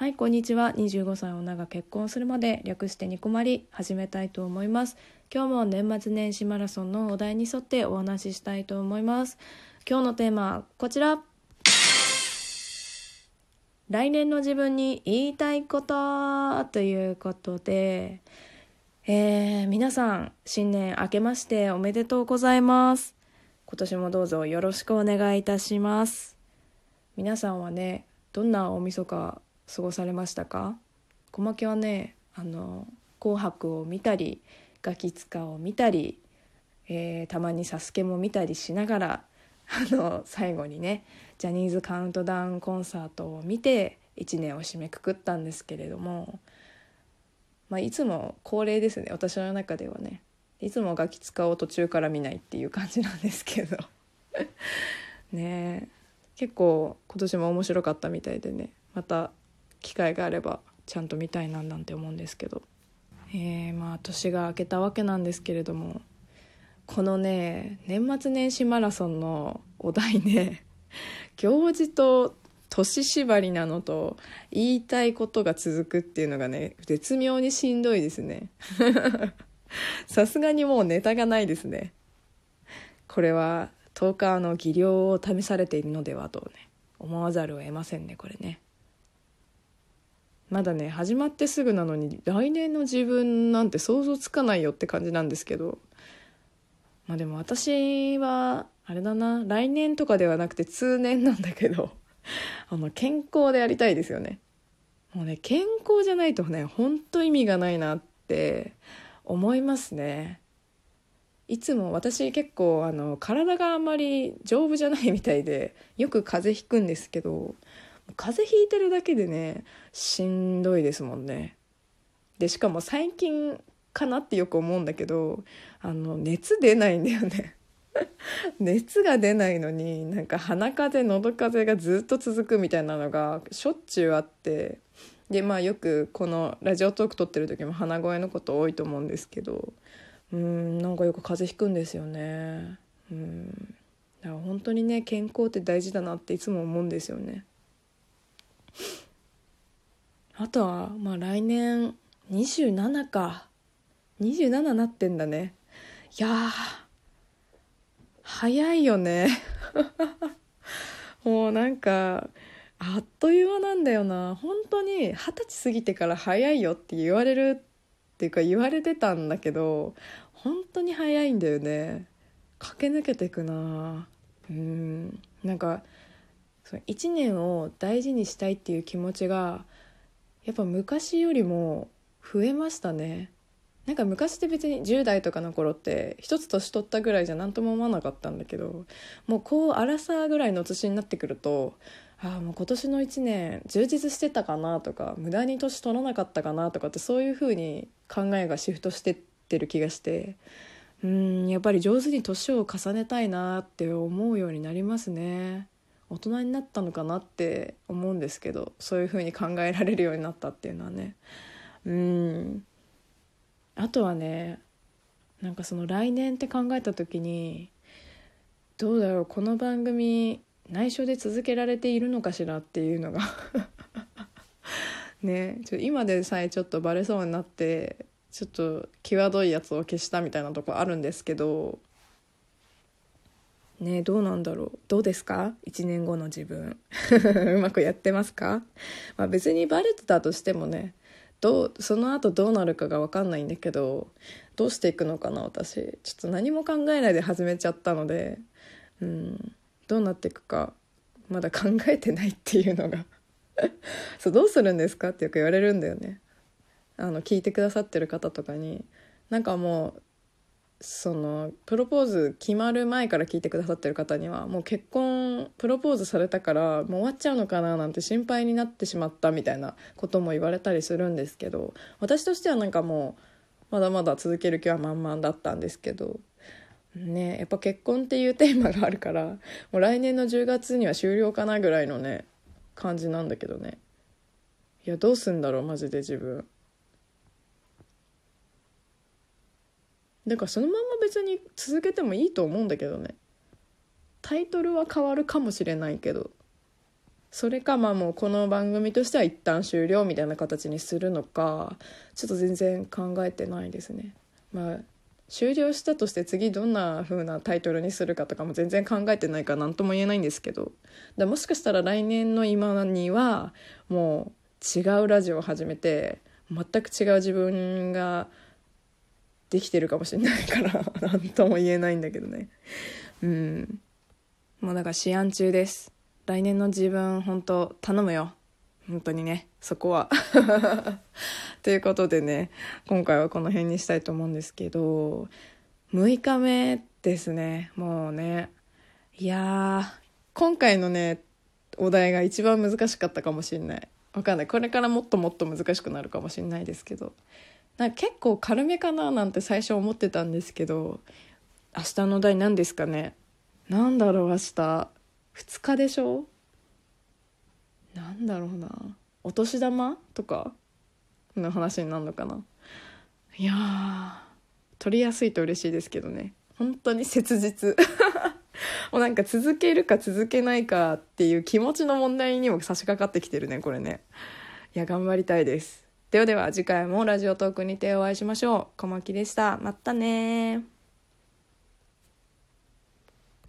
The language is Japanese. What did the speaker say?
はいこんにちは。25歳女が結婚するまで略してニコマリ始めたいと思います。今日も年末年始マラソンのお題に沿ってお話ししたいと思います。今日のテーマこちら。来年の自分に言いたいことということで、えー、皆さん新年明けましておめでとうございます。今年もどうぞよろしくお願いいたします。皆さんはねどんな大晦日過ごされましたか？小牧はねあの「紅白」を見たり「ガキ使」を見たり、えー、たまに「サスケも見たりしながらあの最後にねジャニーズカウントダウンコンサートを見て1年を締めくくったんですけれども、まあ、いつも恒例ですね私の中ではね。いつもガキ使を途中から見ないっていう感じなんですけど。ね結構今年も面白かったみたいでね。また機会があればちゃんと見たいななんて思うんですけど、えー、まあ年が明けたわけなんですけれどもこのね年末年始マラソンのお題ね 行事と年縛りなのと言いたいことが続くっていうのがね絶妙にしんどいですね。さすがにもうネタがないですね。これは10日の技量を試されているのではとね思わざるを得ませんねこれね。まだね始まってすぐなのに来年の自分なんて想像つかないよって感じなんですけど。まあでも私はあれだな来年とかではなくて通年なんだけど あの健康でありたいですよね。もうね健康じゃないとねほんと意味がないなって思いますね。いつも私結構あの体があんまり丈夫じゃないみたいでよく風邪ひくんですけど風邪ひいてるだけでねしんどいですもんね。でしかも最近かなってよく思うんだけどあの熱出ないんだよね。熱が出ないのになんか鼻風邪喉風邪がずっと続くみたいなのがしょっちゅうあってでまあよくこのラジオトーク撮ってる時も鼻声のこと多いと思うんですけどうんなんかよく風邪ひくんですよね。うん。だから本当にね健康って大事だなっていつも思うんですよね。あとはまあ来年27か。27なってんだね。いや早いよね。もうなんかあっという間なんだよな。本当に二十歳過ぎてから早いよって言われるっていうか言われてたんだけど本当に早いんだよね。駆け抜けてくなうん。なんかその1年を大事にしたいっていう気持ちがやっぱ昔よりも増えましたねなんか昔って別に10代とかの頃って一つ年取ったぐらいじゃ何とも思わなかったんだけどもうこう荒さぐらいの年になってくるとああもう今年の1年充実してたかなとか無駄に年取らなかったかなとかってそういう風に考えがシフトしてってる気がしてうんやっぱり上手に年を重ねたいなって思うようになりますね。大人になったのかなって思うんですけどそういう風に考えられるようになったっていうのはね。うん。あとはねなんかその来年って考えた時にどうだろうこの番組内緒で続けられているのかしらっていうのが。ね。ちょ今でさえちょっとバレそうになってちょっと際どいやつを消したみたいなとこあるんですけどねどうなんだろう。どうですか？1年後の自分。うまくやってますか、まあ、別にバレてたとしてもねどうその後どうなるかが分かんないんだけどどうしていくのかな私。ちょっと何も考えないで始めちゃったのでうんどうなっていくかまだ考えてないっていうのが。そうどうするんですか？ってよく言われるんだよね。あの聞いてくださってる方とかに。なんかもうそのプロポーズ決まる前から聞いてくださってる方にはもう結婚プロポーズされたからもう終わっちゃうのかななんて心配になってしまったみたいなことも言われたりするんですけど私としてはなんかもうまだまだ続ける気は満々だったんですけどねやっぱ結婚っていうテーマがあるからもう来年の10月には終了かなぐらいのね感じなんだけどねいやどうすんだろうマジで自分。だからそのまま別に続けてもいいと思うんだけどね。タイトルは変わるかもしれないけど。それかまあもうこの番組としては一旦終了みたいな形にするのかちょっと全然考えてないですね。まあ終了したとして次どんな風なタイトルにするかとかも全然考えてないから何とも言えないんですけど。だもしかしたら来年の今にはもう違うラジオを始めて全く違う自分ができてるかもしれないから 何とも言えないんだけどね。うん。もうだから試案中です。来年の自分本当頼むよ。本当にね。そこは。ということでね今回はこの辺にしたいと思うんですけど6日目ですね。もうね。いや今回のねお題が一番難しかったかもしんない。わかんない。これからもっともっと難しくなるかもしんないですけど。なんか結構軽めかななんて最初思ってたんですけど明日の題何ですかね？なんだろう明日。2日でしょ？なんだろうな。お年玉とか？の話になるのかな？いや取りやすいと嬉しいですけどね。本当に切実。もうなんか続けるか続けないかっていう気持ちの問題にも差し掛かってきてるねこれね。いや頑張りたいです。ではでは次回もラジオトークにてお会いしましょう。小牧でした。またね